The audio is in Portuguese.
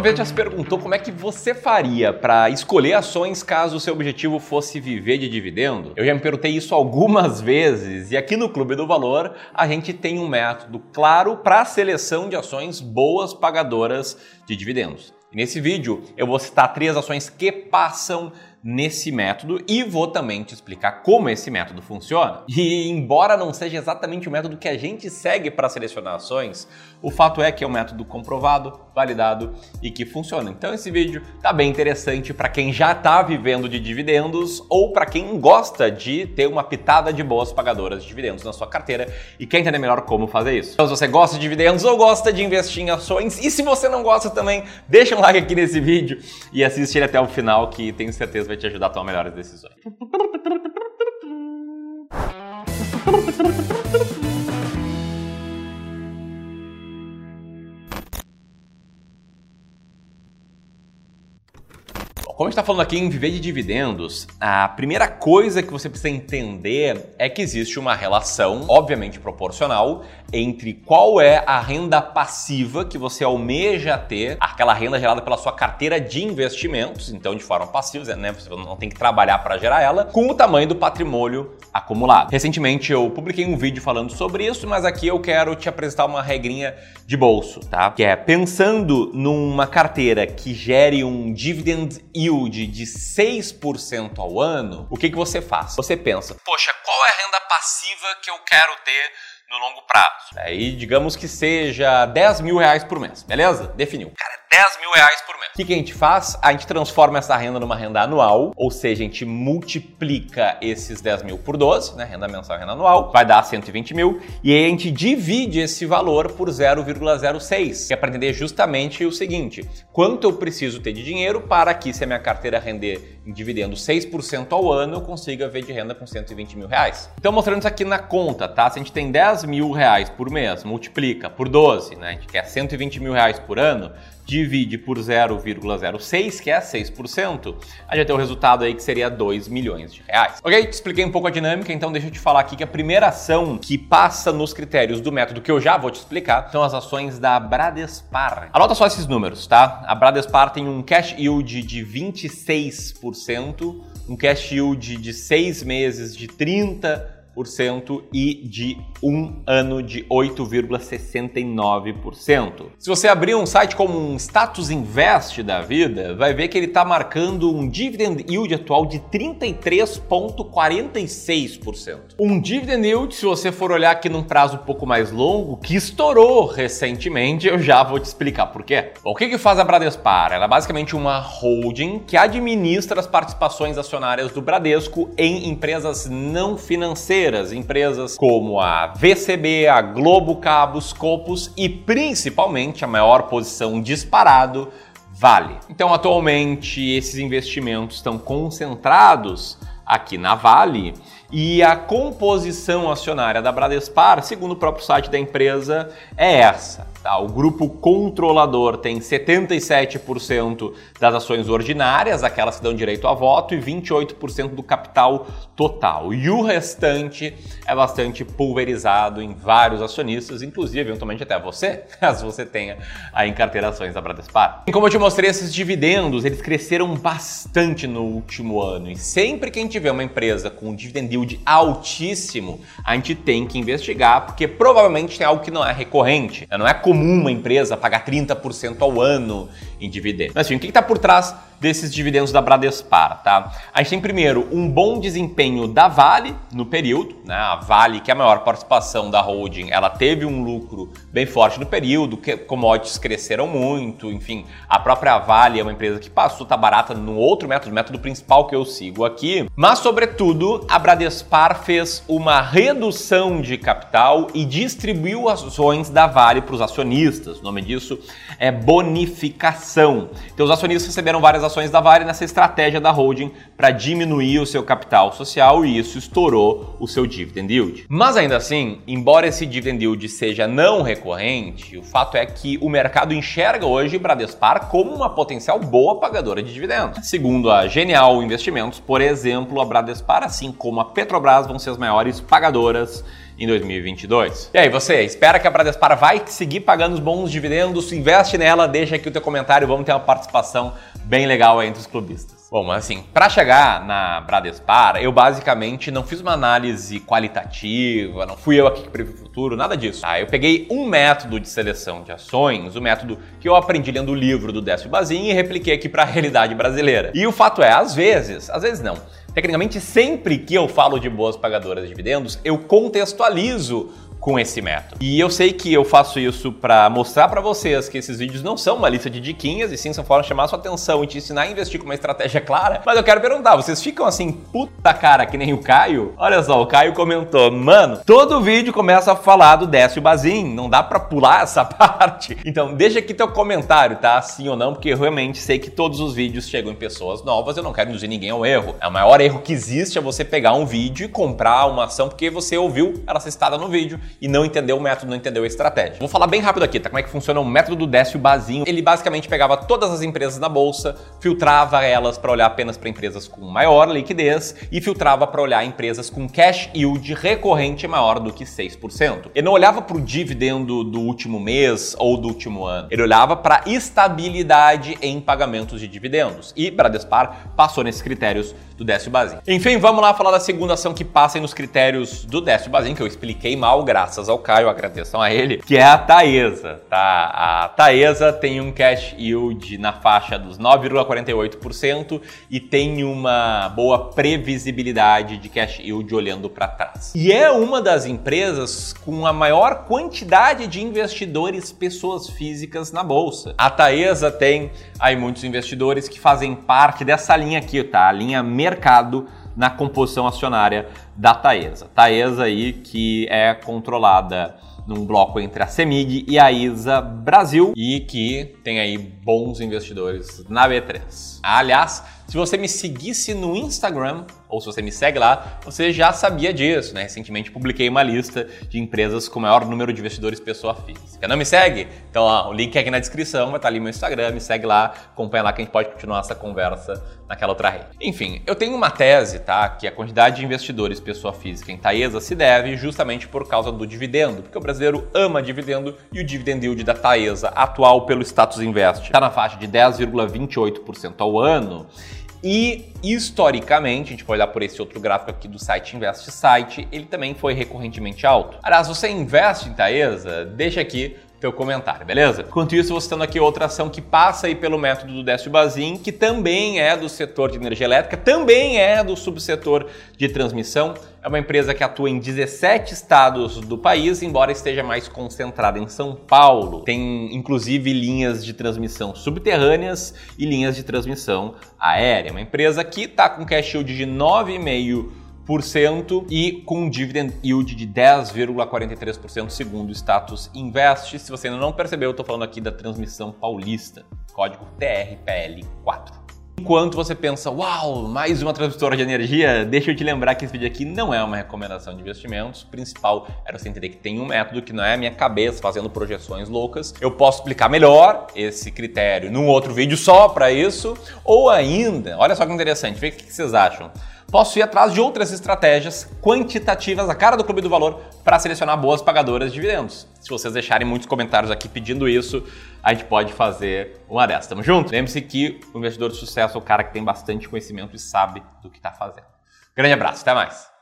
Alguma vez já se perguntou como é que você faria para escolher ações caso o seu objetivo fosse viver de dividendo? Eu já me perguntei isso algumas vezes e aqui no Clube do Valor a gente tem um método claro para a seleção de ações boas pagadoras de dividendos. E nesse vídeo eu vou citar três ações que passam nesse método e vou também te explicar como esse método funciona. E embora não seja exatamente o método que a gente segue para selecionar ações, o fato é que é um método comprovado, validado e que funciona. Então esse vídeo tá bem interessante para quem já está vivendo de dividendos ou para quem gosta de ter uma pitada de boas pagadoras de dividendos na sua carteira e quer entender melhor como fazer isso. Então se você gosta de dividendos ou gosta de investir em ações e se você não gosta também, deixa um like aqui nesse vídeo e assiste ele até o final que tenho certeza vai te ajudar a tomar melhores decisões. Como a gente está falando aqui em viver de dividendos, a primeira coisa que você precisa entender é que existe uma relação, obviamente proporcional, entre qual é a renda passiva que você almeja ter, aquela renda gerada pela sua carteira de investimentos, então de forma passiva, né? Você não tem que trabalhar para gerar ela, com o tamanho do patrimônio acumulado. Recentemente eu publiquei um vídeo falando sobre isso, mas aqui eu quero te apresentar uma regrinha de bolso, tá? Que é pensando numa carteira que gere um dividend yield de 6% ao ano, o que, que você faz? Você pensa, poxa, qual é a renda passiva que eu quero ter no longo prazo. Aí, digamos que seja 10 mil reais por mês, beleza? Definiu. Cara, 10 mil reais por mês. O que, que a gente faz? A gente transforma essa renda numa renda anual, ou seja, a gente multiplica esses 10 mil por 12, né? Renda mensal renda anual, vai dar 120 mil, e aí a gente divide esse valor por 0,06, que é para entender justamente o seguinte: quanto eu preciso ter de dinheiro para que, se a minha carteira render em dividendo 6% ao ano, eu consiga ver de renda com 120 mil reais. Então, mostrando isso aqui na conta, tá? Se a gente tem 10 10 mil reais por mês, multiplica por 12, né? A gente quer 120 mil reais por ano, divide por 0,06, que é 6%, a gente tem o um resultado aí que seria 2 milhões de reais. Ok? Te expliquei um pouco a dinâmica, então deixa eu te falar aqui que a primeira ação que passa nos critérios do método que eu já vou te explicar são as ações da Bradespar. Anota só esses números, tá? A Bradespar tem um cash yield de 26%, um cash yield de 6 meses de 30% e de um ano de 8,69%. Se você abrir um site como um Status Invest da vida, vai ver que ele está marcando um dividend yield atual de 33,46%. Um dividend yield, se você for olhar aqui num prazo um pouco mais longo, que estourou recentemente, eu já vou te explicar por quê. O que, que faz a Bradespar? Ela é basicamente uma holding que administra as participações acionárias do Bradesco em empresas não financeiras empresas como a VCB, a Globo Cabos, Copos e principalmente a maior posição disparado, Vale. Então, atualmente, esses investimentos estão concentrados aqui na Vale e a composição acionária da Bradespar, segundo o próprio site da empresa, é essa. Tá, o grupo controlador tem 77% das ações ordinárias, aquelas que dão direito a voto, e 28% do capital total. E o restante é bastante pulverizado em vários acionistas, inclusive eventualmente até você, caso você tenha aí em carteira ações da Bradespar. E como eu te mostrei, esses dividendos, eles cresceram bastante no último ano. E sempre que a gente vê uma empresa com um dividend yield altíssimo, a gente tem que investigar, porque provavelmente tem algo que não é recorrente, não é comum uma empresa pagar 30% ao ano em dividendos. Mas assim, o que está por trás desses dividendos da Bradespar, tá? A gente tem primeiro um bom desempenho da Vale no período, né? A Vale, que é a maior participação da holding, ela teve um lucro bem forte no período, que commodities cresceram muito, enfim, a própria Vale é uma empresa que passou tá barata no outro método, método principal que eu sigo aqui, mas sobretudo a Bradespar fez uma redução de capital e distribuiu ações da Vale para os acionistas. O nome disso é bonificação. Então os acionistas receberam várias ações da Vale nessa estratégia da holding para diminuir o seu capital social e isso estourou o seu dividend yield. Mas ainda assim, embora esse dividend yield seja não recorrente, o fato é que o mercado enxerga hoje Bradespar como uma potencial boa pagadora de dividendos. Segundo a Genial Investimentos, por exemplo, a Bradespar, assim como a Petrobras, vão ser as maiores pagadoras em 2022. E aí, você, espera que a Bradespar vai seguir pagando os bons dividendos? Investe nela, deixa aqui o teu comentário, vamos ter uma participação bem legal entre os clubistas. Bom, mas assim, para chegar na Bradespar, eu basicamente não fiz uma análise qualitativa, não fui eu aqui que previ o futuro, nada disso. Tá? Eu peguei um método de seleção de ações, o um método que eu aprendi lendo o livro do Décio Bazin e repliquei aqui para a realidade brasileira. E o fato é, às vezes, às vezes não, Tecnicamente, sempre que eu falo de boas pagadoras de dividendos, eu contextualizo com esse método. E eu sei que eu faço isso para mostrar para vocês que esses vídeos não são uma lista de diquinhas, e sim são formas de chamar sua atenção e te ensinar a investir com uma estratégia clara. Mas eu quero perguntar, vocês ficam assim, puta cara, que nem o Caio? Olha só, o Caio comentou, mano, todo vídeo começa a falar do Décio Bazin, não dá para pular essa parte. Então, deixa aqui teu comentário, tá? Sim ou não, porque eu realmente sei que todos os vídeos chegam em pessoas novas, eu não quero induzir ninguém ao erro. É o maior erro que existe é você pegar um vídeo e comprar uma ação porque você ouviu ela citada no vídeo e não entendeu o método, não entendeu a estratégia. Vou falar bem rápido aqui, tá? Como é que funciona o método do Décio Bazinho. Ele basicamente pegava todas as empresas na bolsa, filtrava elas para olhar apenas para empresas com maior liquidez e filtrava para olhar empresas com cash yield recorrente maior do que 6%. Ele não olhava para o dividendo do último mês ou do último ano. Ele olhava para estabilidade em pagamentos de dividendos. E Bradespar passou nesses critérios do Décio Bazin. Enfim, vamos lá falar da segunda ação que passa nos critérios do Décio Bazin, que eu expliquei mal, graças ao Caio, agradeçam a ele, que é a Taesa, tá? A Taesa tem um cash yield na faixa dos 9,48% e tem uma boa previsibilidade de cash yield olhando para trás. E é uma das empresas com a maior quantidade de investidores pessoas físicas na bolsa. A Taesa tem aí muitos investidores que fazem parte dessa linha aqui, tá? A linha mercado na composição acionária da Taesa. Taesa aí que é controlada num bloco entre a Semig e a ISA Brasil e que tem aí bons investidores na B3. Aliás, se você me seguisse no Instagram, ou se você me segue lá, você já sabia disso, né? Recentemente publiquei uma lista de empresas com maior número de investidores pessoa física. Não me segue? Então, ó, o link é aqui na descrição, vai estar ali meu Instagram, me segue lá, acompanha lá que a gente pode continuar essa conversa naquela outra rede. Enfim, eu tenho uma tese, tá? Que a quantidade de investidores pessoa física em Taesa se deve justamente por causa do dividendo, porque o brasileiro ama dividendo e o dividend yield da Taesa, atual pelo Status Invest, está na faixa de 10,28% ao ano. E historicamente, a gente pode olhar por esse outro gráfico aqui do site Invest Site, ele também foi recorrentemente alto. Aliás, você investe em Taesa? Deixa aqui teu comentário, beleza? Enquanto isso, você tendo aqui outra ação que passa aí pelo método do Décio Bazin, que também é do setor de energia elétrica, também é do subsetor de transmissão. É uma empresa que atua em 17 estados do país, embora esteja mais concentrada em São Paulo. Tem inclusive linhas de transmissão subterrâneas e linhas de transmissão aérea. Uma empresa que está com cash yield de 9,5% e com um dividend yield de 10,43% segundo o status Invest. Se você ainda não percebeu, eu estou falando aqui da transmissão paulista, código TRPL4. Enquanto você pensa, uau, mais uma transmissora de energia, deixa eu te lembrar que esse vídeo aqui não é uma recomendação de investimentos. O principal era você entender que tem um método que não é a minha cabeça fazendo projeções loucas. Eu posso explicar melhor esse critério num outro vídeo só para isso, ou ainda, olha só que interessante, vê o que vocês acham posso ir atrás de outras estratégias quantitativas, a cara do Clube do Valor, para selecionar boas pagadoras de dividendos. Se vocês deixarem muitos comentários aqui pedindo isso, a gente pode fazer uma dessas. Tamo junto? Lembre-se que o investidor de sucesso é o cara que tem bastante conhecimento e sabe do que está fazendo. Grande abraço, até mais!